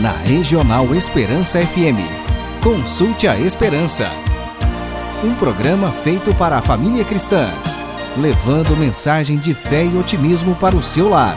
na Regional Esperança FM. Consulte a Esperança. Um programa feito para a família cristã, levando mensagem de fé e otimismo para o seu lar.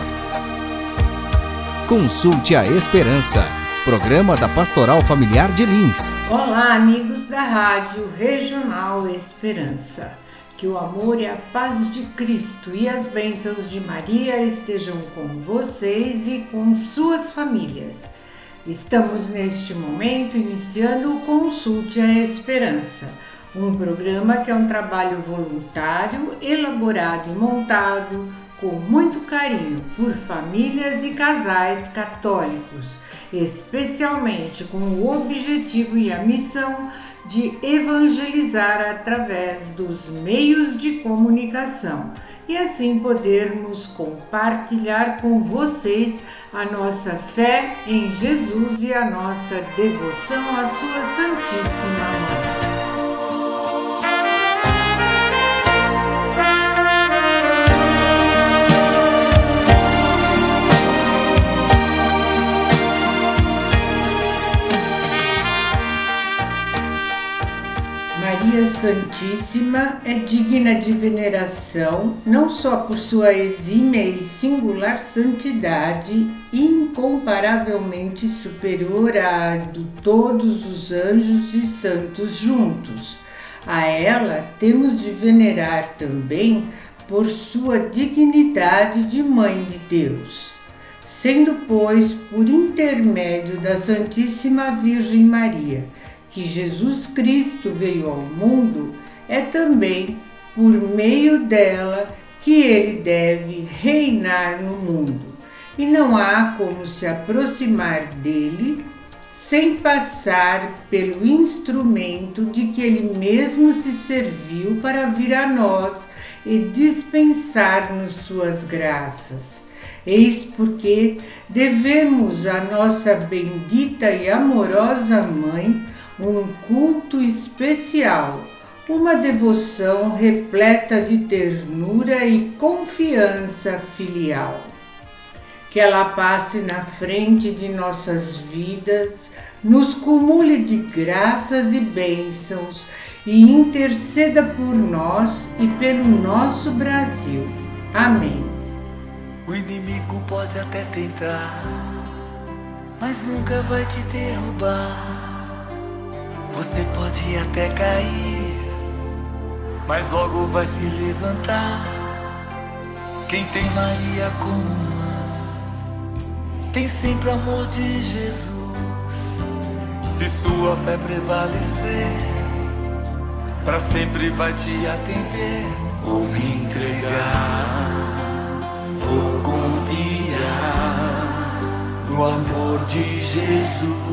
Consulte a Esperança. Programa da Pastoral Familiar de Lins. Olá, amigos da Rádio Regional Esperança. Que o amor e a paz de Cristo e as bênçãos de Maria estejam com vocês e com suas famílias. Estamos neste momento iniciando o Consulte a Esperança, um programa que é um trabalho voluntário, elaborado e montado com muito carinho por famílias e casais católicos, especialmente com o objetivo e a missão de evangelizar através dos meios de comunicação e assim podermos compartilhar com vocês a nossa fé em Jesus e a nossa devoção à Sua Santíssima Santíssima é digna de veneração não só por sua exímia e singular santidade, incomparavelmente superior à de todos os anjos e santos juntos. A ela temos de venerar também por sua dignidade de Mãe de Deus. Sendo, pois, por intermédio da Santíssima Virgem Maria, que Jesus Cristo veio ao mundo, é também por meio dela que ele deve reinar no mundo. E não há como se aproximar dele sem passar pelo instrumento de que ele mesmo se serviu para vir a nós e dispensar-nos suas graças. Eis porque devemos à nossa bendita e amorosa Mãe um culto especial, uma devoção repleta de ternura e confiança filial. Que ela passe na frente de nossas vidas, nos cumule de graças e bênçãos e interceda por nós e pelo nosso Brasil. Amém. O inimigo pode até tentar, mas nunca vai te derrubar. Você pode até cair, mas logo vai se levantar. Quem tem Maria como mãe, tem sempre amor de Jesus. Se sua fé prevalecer, para sempre vai te atender. Vou me entregar, vou confiar no amor de Jesus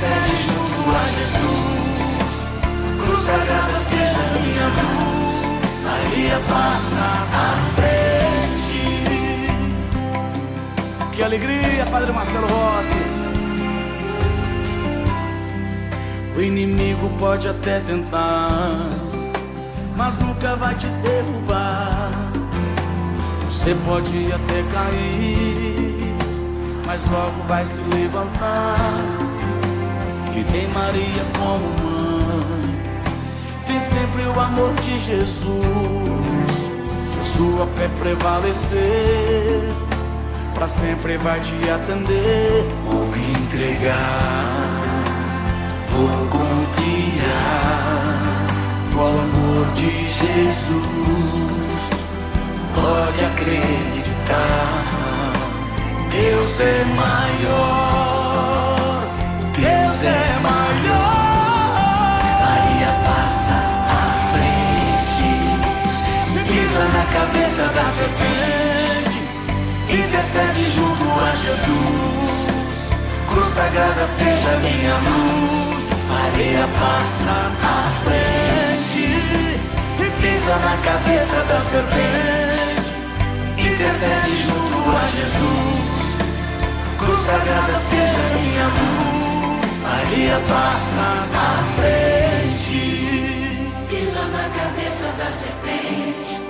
intercede junto a Jesus. Cruz sagrada seja minha luz, Maria passa à frente. Que alegria, Padre Marcelo Rossi. O inimigo pode até tentar, mas nunca vai te derrubar. Você pode até cair, mas logo vai se levantar que tem Maria como mãe, tem sempre o amor de Jesus. Se a sua fé prevalecer, para sempre vai te atender. Vou entregar, vou confiar no amor de Jesus. Pode acreditar, Deus é maior. Serpente, intercede junto a Jesus. Cruz sagrada seja minha luz. Maria passa à frente e pisa na cabeça da serpente. Intercede junto a Jesus. Cruz sagrada seja minha luz. Maria passa à frente. Pisa na cabeça da serpente.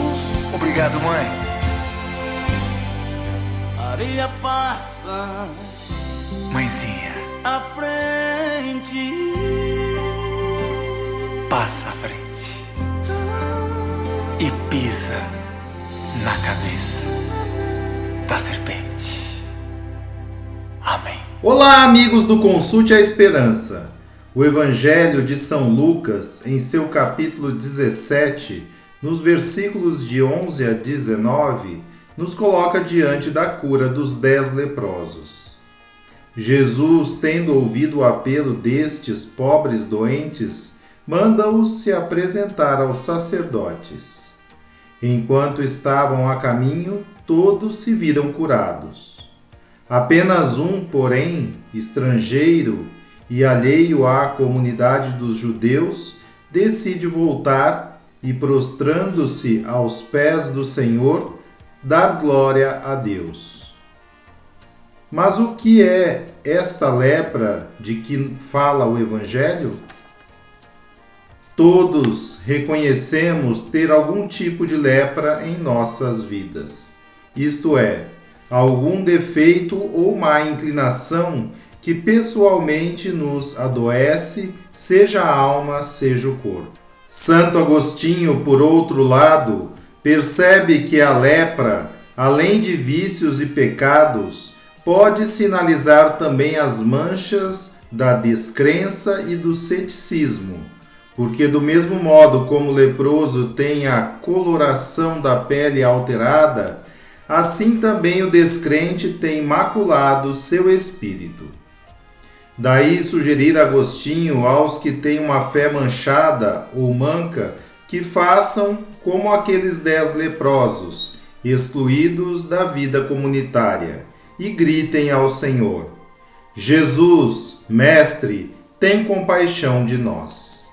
Obrigado, mãe. Maria passa Mãezinha, à frente. passa à frente e pisa na cabeça da serpente. Amém. Olá, amigos do Consulte a Esperança. O Evangelho de São Lucas, em seu capítulo 17, nos versículos de 11 a 19, nos coloca diante da cura dos dez leprosos. Jesus, tendo ouvido o apelo destes pobres doentes, manda-os se apresentar aos sacerdotes. Enquanto estavam a caminho, todos se viram curados. Apenas um, porém, estrangeiro e alheio à comunidade dos judeus, decide voltar e, prostrando-se aos pés do Senhor, dar glória a Deus. Mas o que é esta lepra de que fala o Evangelho? Todos reconhecemos ter algum tipo de lepra em nossas vidas, isto é, algum defeito ou má inclinação que pessoalmente nos adoece, seja a alma, seja o corpo. Santo Agostinho, por outro lado, percebe que a lepra, além de vícios e pecados, pode sinalizar também as manchas da descrença e do ceticismo, porque, do mesmo modo como o leproso tem a coloração da pele alterada, assim também o descrente tem maculado seu espírito. Daí sugerir Agostinho aos que têm uma fé manchada ou manca que façam como aqueles dez leprosos, excluídos da vida comunitária, e gritem ao Senhor: Jesus, Mestre, tem compaixão de nós.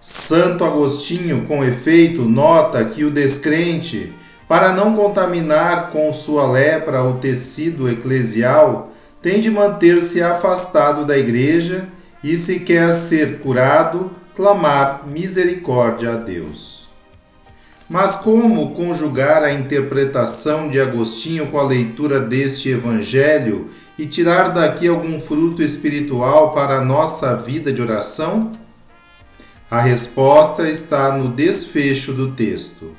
Santo Agostinho, com efeito, nota que o descrente, para não contaminar com sua lepra o tecido eclesial, tem de manter-se afastado da igreja e, se quer ser curado, clamar misericórdia a Deus. Mas como conjugar a interpretação de Agostinho com a leitura deste evangelho e tirar daqui algum fruto espiritual para a nossa vida de oração? A resposta está no desfecho do texto.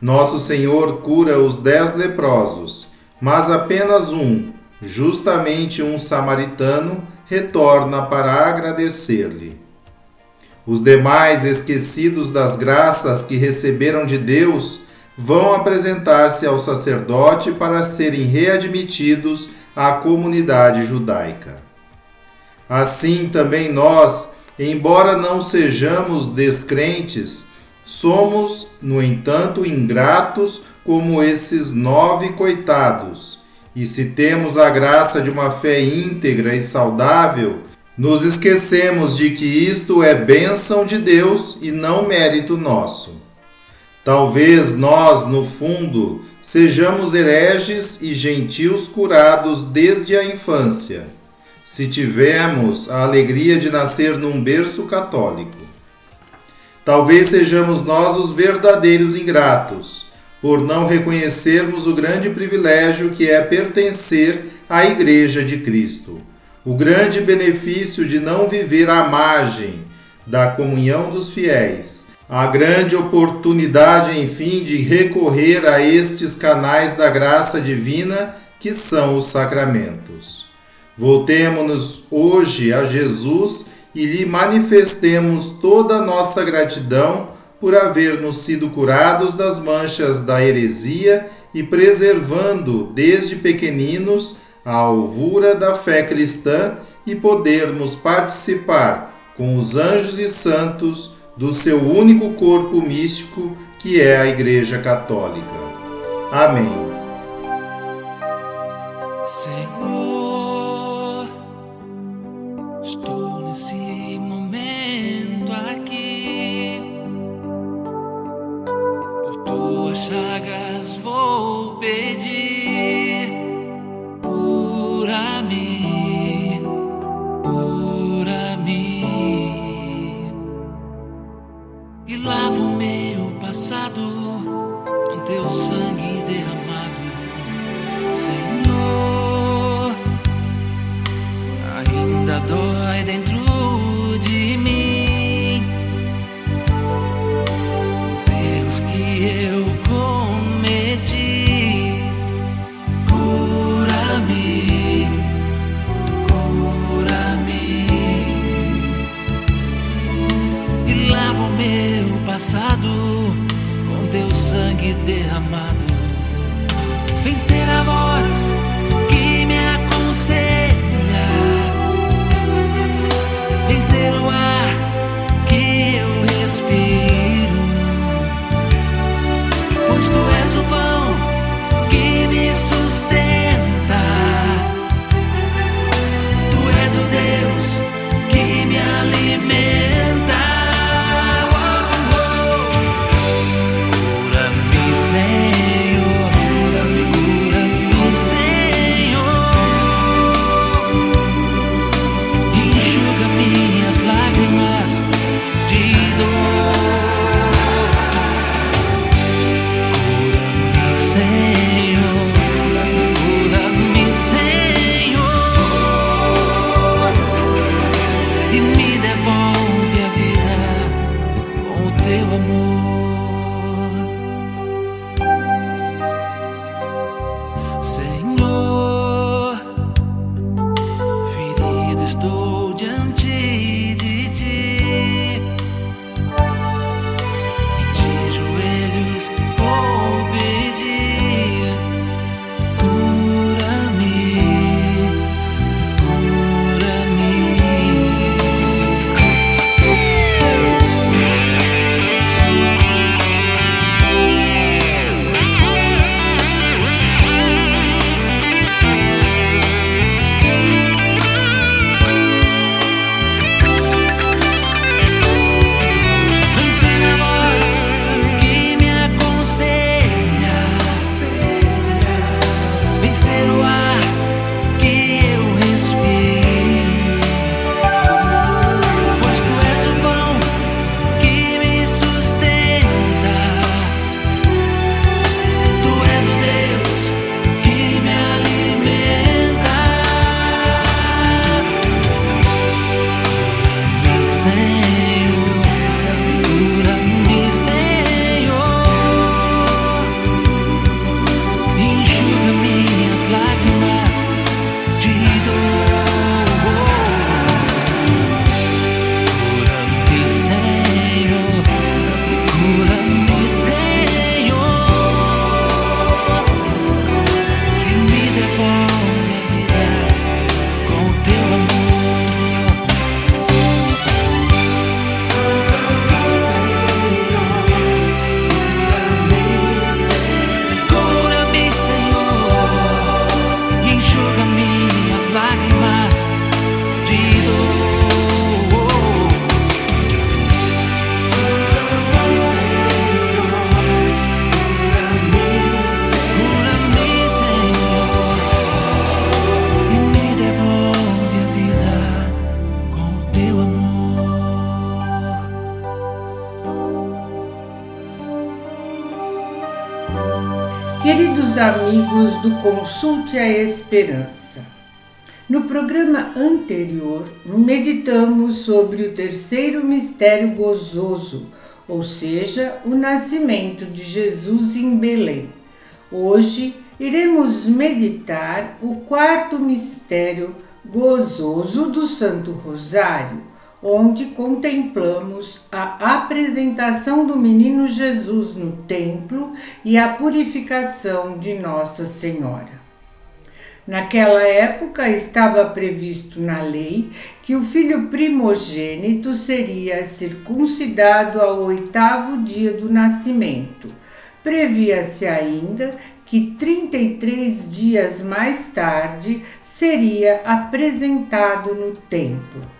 Nosso Senhor cura os dez leprosos, mas apenas um, justamente um samaritano, retorna para agradecer-lhe. Os demais, esquecidos das graças que receberam de Deus, vão apresentar-se ao sacerdote para serem readmitidos à comunidade judaica. Assim também nós, embora não sejamos descrentes, somos, no entanto, ingratos como esses nove coitados. E se temos a graça de uma fé íntegra e saudável, nos esquecemos de que isto é bênção de Deus e não mérito nosso. Talvez nós, no fundo, sejamos hereges e gentios curados desde a infância, se tivermos a alegria de nascer num berço católico. Talvez sejamos nós os verdadeiros ingratos, por não reconhecermos o grande privilégio que é pertencer à Igreja de Cristo, o grande benefício de não viver à margem da comunhão dos fiéis a grande oportunidade, enfim, de recorrer a estes canais da graça divina que são os sacramentos. Voltemos-nos hoje a Jesus e lhe manifestemos toda a nossa gratidão por haver-nos sido curados das manchas da heresia e preservando desde pequeninos a alvura da fé cristã e podermos participar com os anjos e santos do seu único corpo místico, que é a Igreja Católica. Amém. Senhor, do Consulte a Esperança, no programa anterior meditamos sobre o terceiro mistério gozoso, ou seja, o nascimento de Jesus em Belém. Hoje iremos meditar o quarto mistério gozoso do Santo Rosário, onde contemplamos a apresentação do menino Jesus no templo e a purificação de Nossa Senhora. Naquela época estava previsto na lei que o filho primogênito seria circuncidado ao oitavo dia do nascimento. Previa-se ainda que 33 dias mais tarde seria apresentado no templo.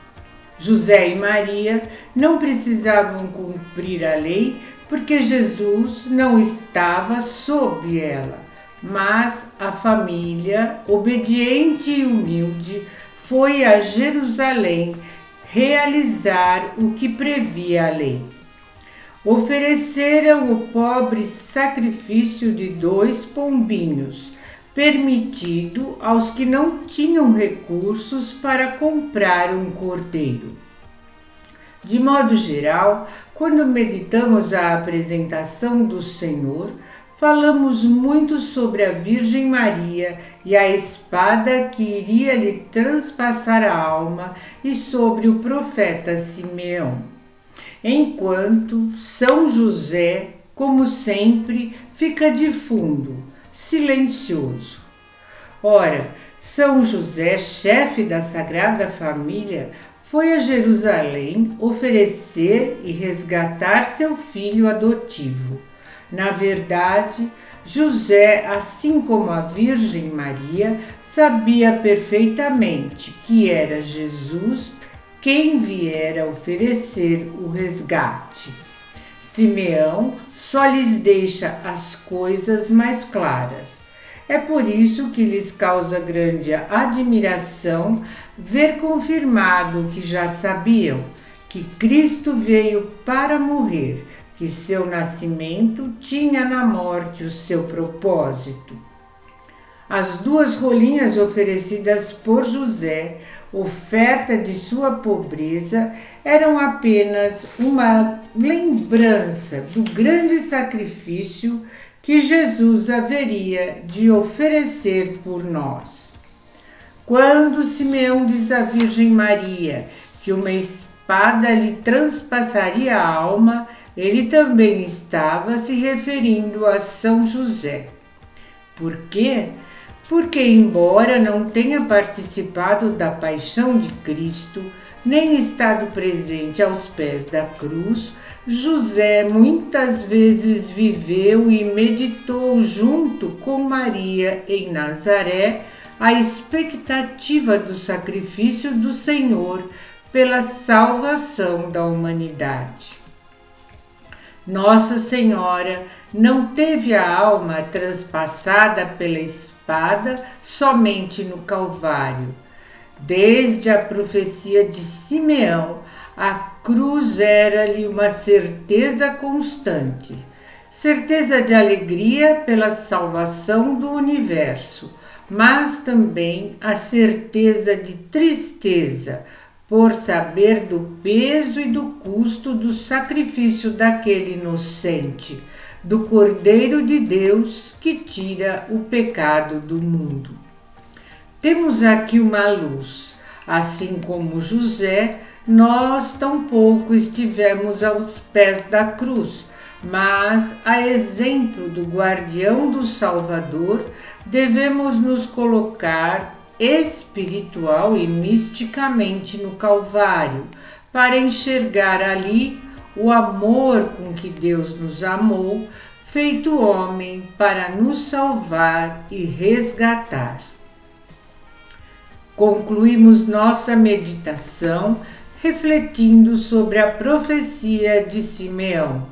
José e Maria não precisavam cumprir a lei porque Jesus não estava sob ela, mas a família, obediente e humilde, foi a Jerusalém realizar o que previa a lei. Ofereceram o pobre sacrifício de dois pombinhos permitido aos que não tinham recursos para comprar um cordeiro. De modo geral, quando meditamos a apresentação do Senhor, falamos muito sobre a Virgem Maria e a espada que iria lhe transpassar a alma e sobre o profeta Simeão. Enquanto São José, como sempre, fica de fundo silencioso. Ora, São José, chefe da Sagrada Família, foi a Jerusalém oferecer e resgatar seu filho adotivo. Na verdade, José, assim como a Virgem Maria, sabia perfeitamente que era Jesus quem viera oferecer o resgate. Simeão só lhes deixa as coisas mais claras. É por isso que lhes causa grande admiração ver confirmado o que já sabiam, que Cristo veio para morrer, que seu nascimento tinha na morte o seu propósito. As duas rolinhas oferecidas por José oferta de sua pobreza eram apenas uma lembrança do grande sacrifício que Jesus haveria de oferecer por nós. Quando Simeão diz à Virgem Maria que uma espada lhe transpassaria a alma, ele também estava se referindo a São José. Por quê? Porque, embora não tenha participado da paixão de Cristo, nem estado presente aos pés da cruz, José muitas vezes viveu e meditou junto com Maria em Nazaré a expectativa do sacrifício do Senhor pela salvação da humanidade. Nossa Senhora não teve a alma transpassada pela somente no Calvário. Desde a profecia de Simeão, a cruz era-lhe uma certeza constante, certeza de alegria pela salvação do universo, mas também a certeza de tristeza por saber do peso e do custo do sacrifício daquele inocente do Cordeiro de Deus que tira o pecado do mundo. Temos aqui uma luz, assim como José, nós tampouco estivemos aos pés da cruz, mas, a exemplo do guardião do Salvador, devemos nos colocar espiritual e misticamente no Calvário, para enxergar ali o amor com que Deus nos amou, feito homem para nos salvar e resgatar. Concluímos nossa meditação refletindo sobre a profecia de Simeão.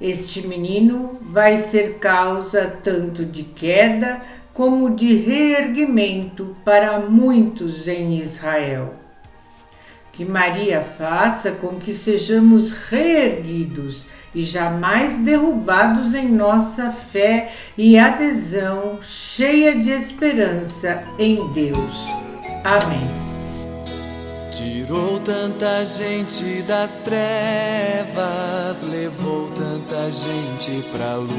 Este menino vai ser causa tanto de queda como de reerguimento para muitos em Israel. Que Maria faça com que sejamos reerguidos e jamais derrubados em nossa fé e adesão cheia de esperança em Deus. Amém. Tirou tanta gente das trevas, levou tanta gente pra luz.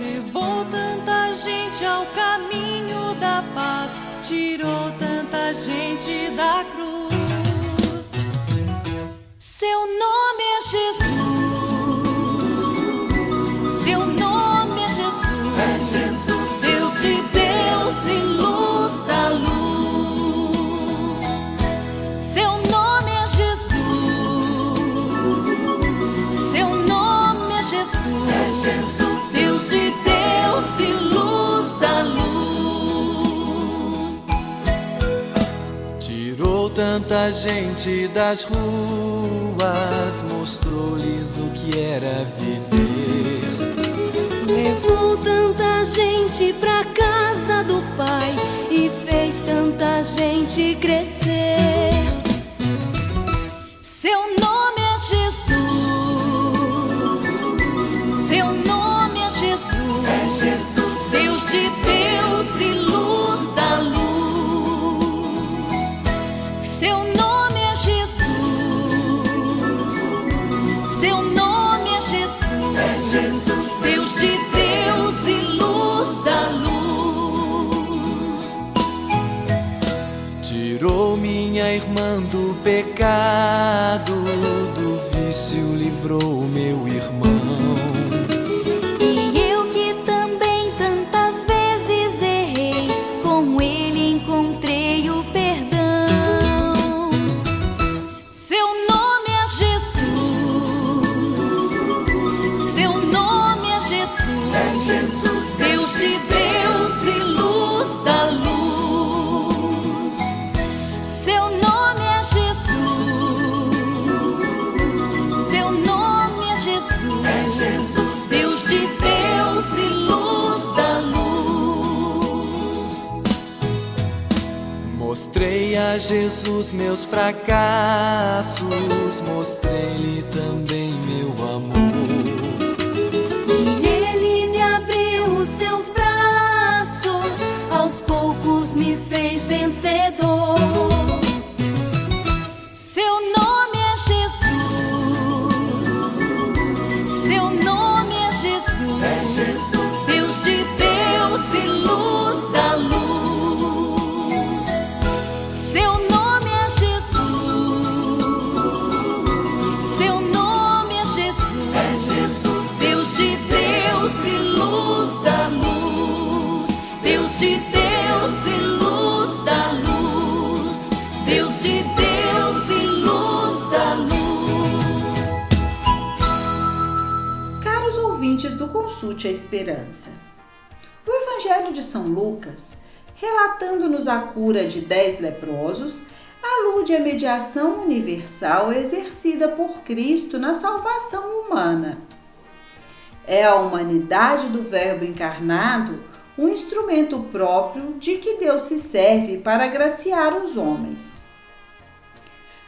Levou tanta gente ao caminho da paz, tirou tanta gente da cruz. Seu nome é Jesus. Tanta gente das ruas, mostrou-lhes o que era viver. Levou tanta gente pra casa do Pai e fez tanta gente crescer. Seu nome é Jesus. Seu nome é Jesus. É Jesus. Deus de pecado, Consulte a Esperança, o Evangelho de São Lucas, relatando-nos a cura de dez leprosos, alude à mediação universal exercida por Cristo na salvação humana. É a humanidade do Verbo encarnado um instrumento próprio de que Deus se serve para agraciar os homens.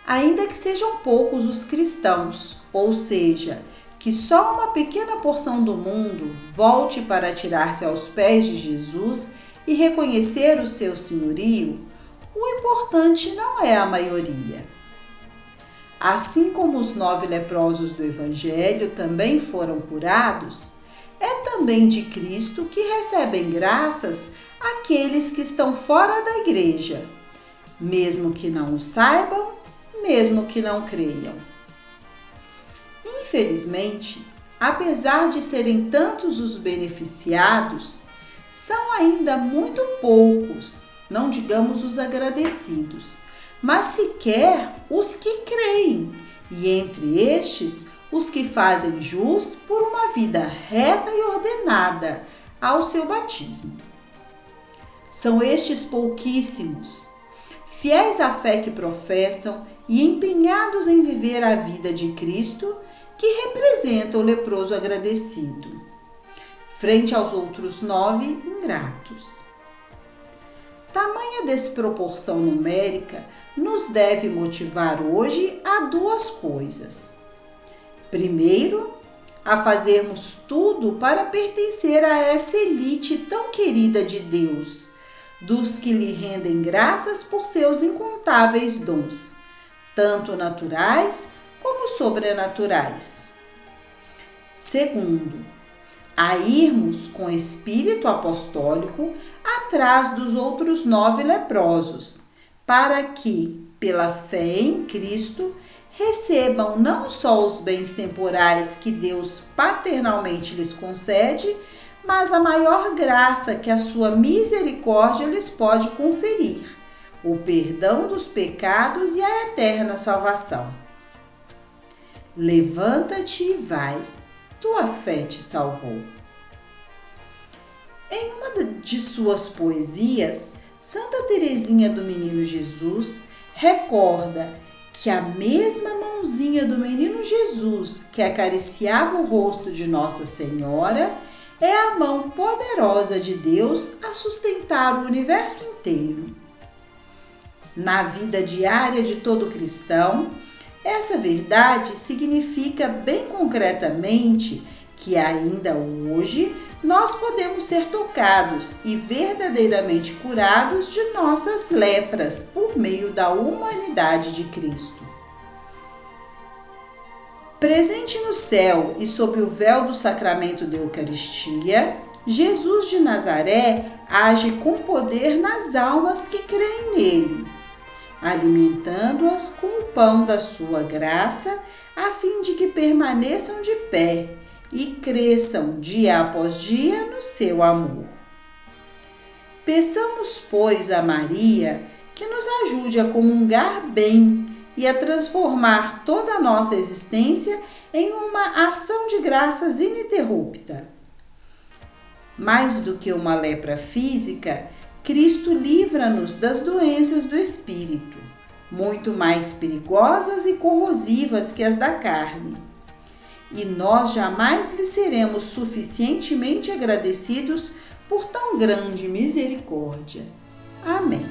Ainda que sejam poucos os cristãos, ou seja, que só uma pequena porção do mundo volte para atirar-se aos pés de Jesus e reconhecer o seu senhorio, o importante não é a maioria. Assim como os nove leprosos do Evangelho também foram curados, é também de Cristo que recebem graças aqueles que estão fora da igreja, mesmo que não o saibam, mesmo que não creiam. Infelizmente, apesar de serem tantos os beneficiados, são ainda muito poucos, não digamos os agradecidos, mas sequer os que creem, e entre estes, os que fazem jus por uma vida reta e ordenada ao seu batismo. São estes pouquíssimos, fiéis à fé que professam e empenhados em viver a vida de Cristo, que representa o leproso agradecido, frente aos outros nove ingratos. Tamanha desproporção numérica nos deve motivar hoje a duas coisas. Primeiro, a fazermos tudo para pertencer a essa elite tão querida de Deus, dos que lhe rendem graças por seus incontáveis dons, tanto naturais como sobrenaturais. Segundo, a irmos com espírito apostólico atrás dos outros nove leprosos, para que, pela fé em Cristo, recebam não só os bens temporais que Deus paternalmente lhes concede, mas a maior graça que a sua misericórdia lhes pode conferir, o perdão dos pecados e a eterna salvação. Levanta-te e vai, tua fé te salvou. Em uma de suas poesias, Santa Teresinha do Menino Jesus recorda que a mesma mãozinha do menino Jesus que acariciava o rosto de Nossa Senhora é a mão poderosa de Deus a sustentar o universo inteiro. Na vida diária de todo cristão, essa verdade significa bem concretamente que ainda hoje nós podemos ser tocados e verdadeiramente curados de nossas lepras por meio da humanidade de Cristo. Presente no céu e sob o véu do sacramento da Eucaristia, Jesus de Nazaré age com poder nas almas que creem nele, alimentando-as com o pão da sua graça, a fim de que permaneçam de pé e cresçam dia após dia no seu amor. Peçamos, pois, a Maria que nos ajude a comungar bem e a transformar toda a nossa existência em uma ação de graças ininterrupta. Mais do que uma lepra física, Cristo livra-nos das doenças do espírito, muito mais perigosas e corrosivas que as da carne. E nós jamais lhe seremos suficientemente agradecidos por tão grande misericórdia. Amém.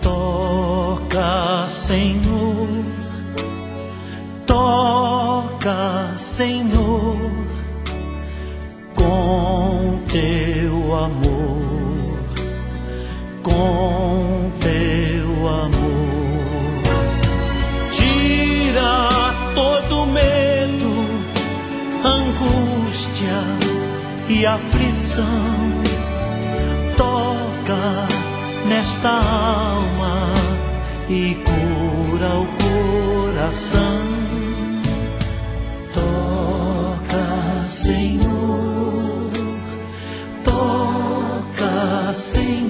Toca, Senhor, toca, Senhor, com com teu amor. Tira todo medo, angústia e aflição. Toca nesta alma e cura o coração. Toca, Senhor, toca, Senhor,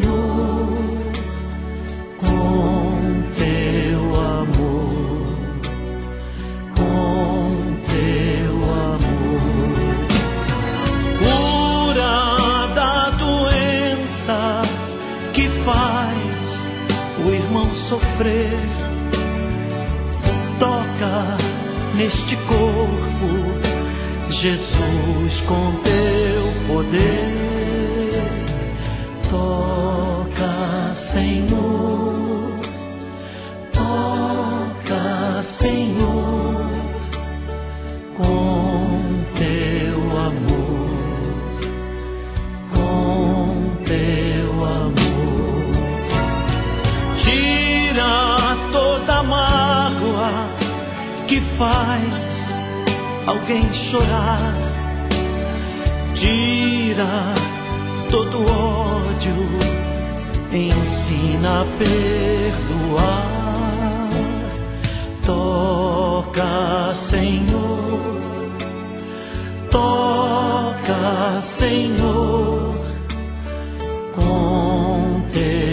neste corpo, Jesus, com teu poder. Toca, Senhor, toca, Senhor, faz alguém chorar. Tira todo ódio, ensina a perdoar. Toca, Senhor, toca, Senhor, com teu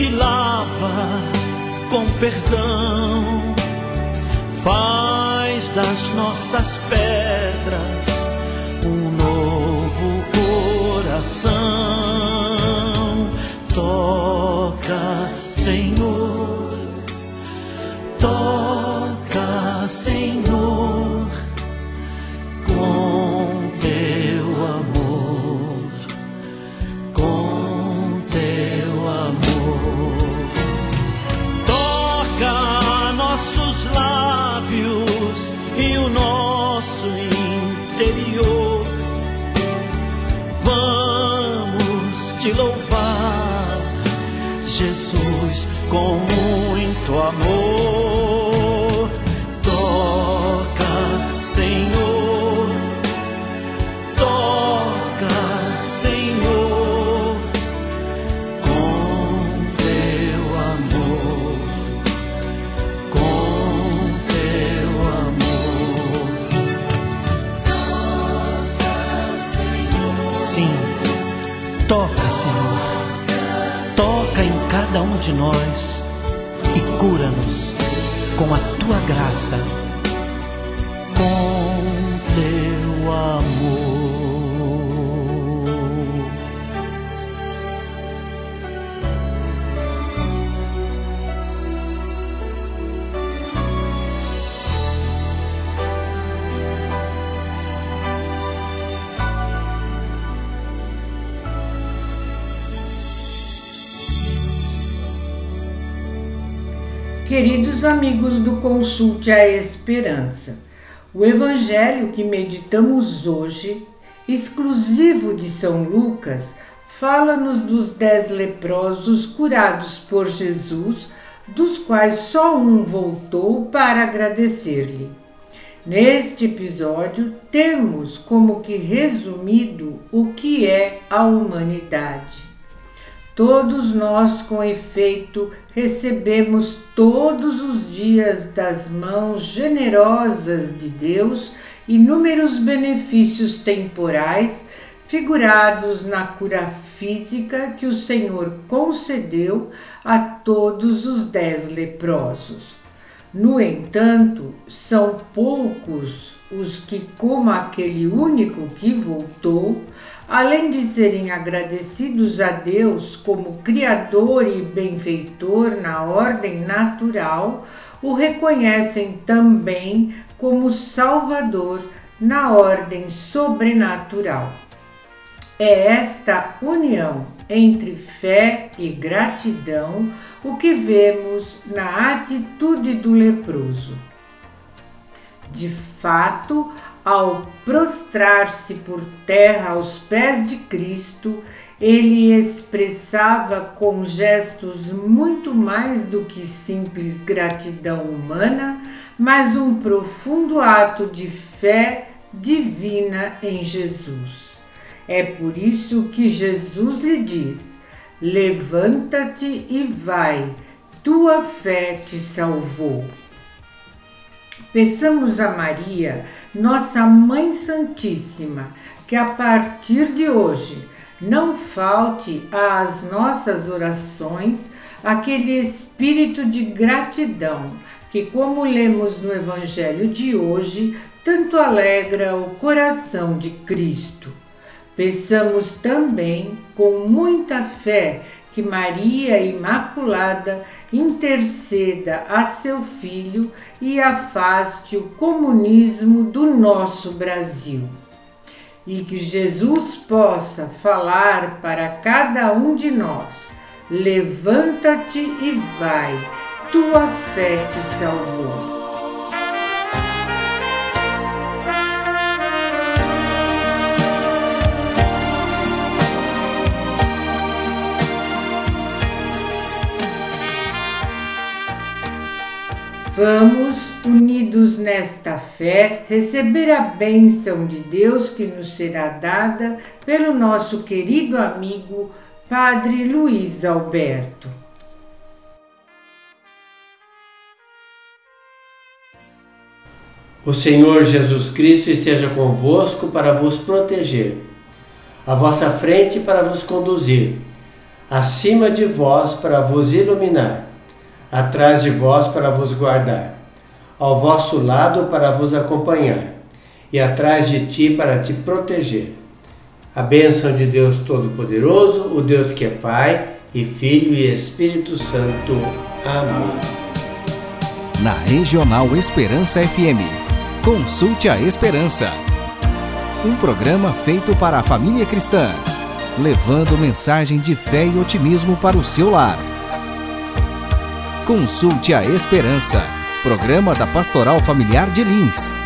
e lava com perdão. Faz das nossas pedras um novo coração. Toca, Senhor, toca, Senhor. Toca em cada um de nós e cura-nos com a tua graça, Queridos amigos do Consulte a Esperança, o Evangelho que meditamos hoje, exclusivo de São Lucas, fala-nos dos dez leprosos curados por Jesus, dos quais só um voltou para agradecer-lhe. Neste episódio, temos como que resumido o que é a humanidade. Todos nós, com efeito, recebemos todos os dias das mãos generosas de Deus inúmeros benefícios temporais, figurados na cura física que o Senhor concedeu a todos os dez leprosos. No entanto, são poucos os que, como aquele único que voltou, além de serem agradecidos a Deus como Criador e benfeitor na ordem natural, o reconhecem também como Salvador na ordem sobrenatural. É esta união entre fé e gratidão o que vemos na atitude do leproso. De fato, ao prostrar-se por terra aos pés de Cristo, ele expressava com gestos muito mais do que simples gratidão humana, mas um profundo ato de fé divina em Jesus. É por isso que Jesus lhe diz: Levanta-te e vai, tua fé te salvou. Peçamos a Maria, nossa Mãe Santíssima, que a partir de hoje não falte às nossas orações aquele espírito de gratidão que, como lemos no Evangelho de hoje, tanto alegra o coração de Cristo. Peçamos também, com muita fé, que Maria Imaculada interceda a seu filho e afaste o comunismo do nosso Brasil. E que Jesus possa falar para cada um de nós: levanta-te e vai, tua fé te salvou. Vamos, unidos nesta fé, receber a bênção de Deus que nos será dada pelo nosso querido amigo Padre Luiz Alberto. O Senhor Jesus Cristo esteja convosco para vos proteger, à vossa frente para vos conduzir, acima de vós para vos iluminar atrás de vós para vos guardar, ao vosso lado para vos acompanhar, e atrás de ti para te proteger. A bênção de Deus Todo-Poderoso, o Deus que é Pai e Filho e Espírito Santo. Amém. Na Regional Esperança FM, consulte a Esperança. Um programa feito para a família cristã, levando mensagem de fé e otimismo para o seu lar. Consulte a Esperança, programa da Pastoral Familiar de Lins.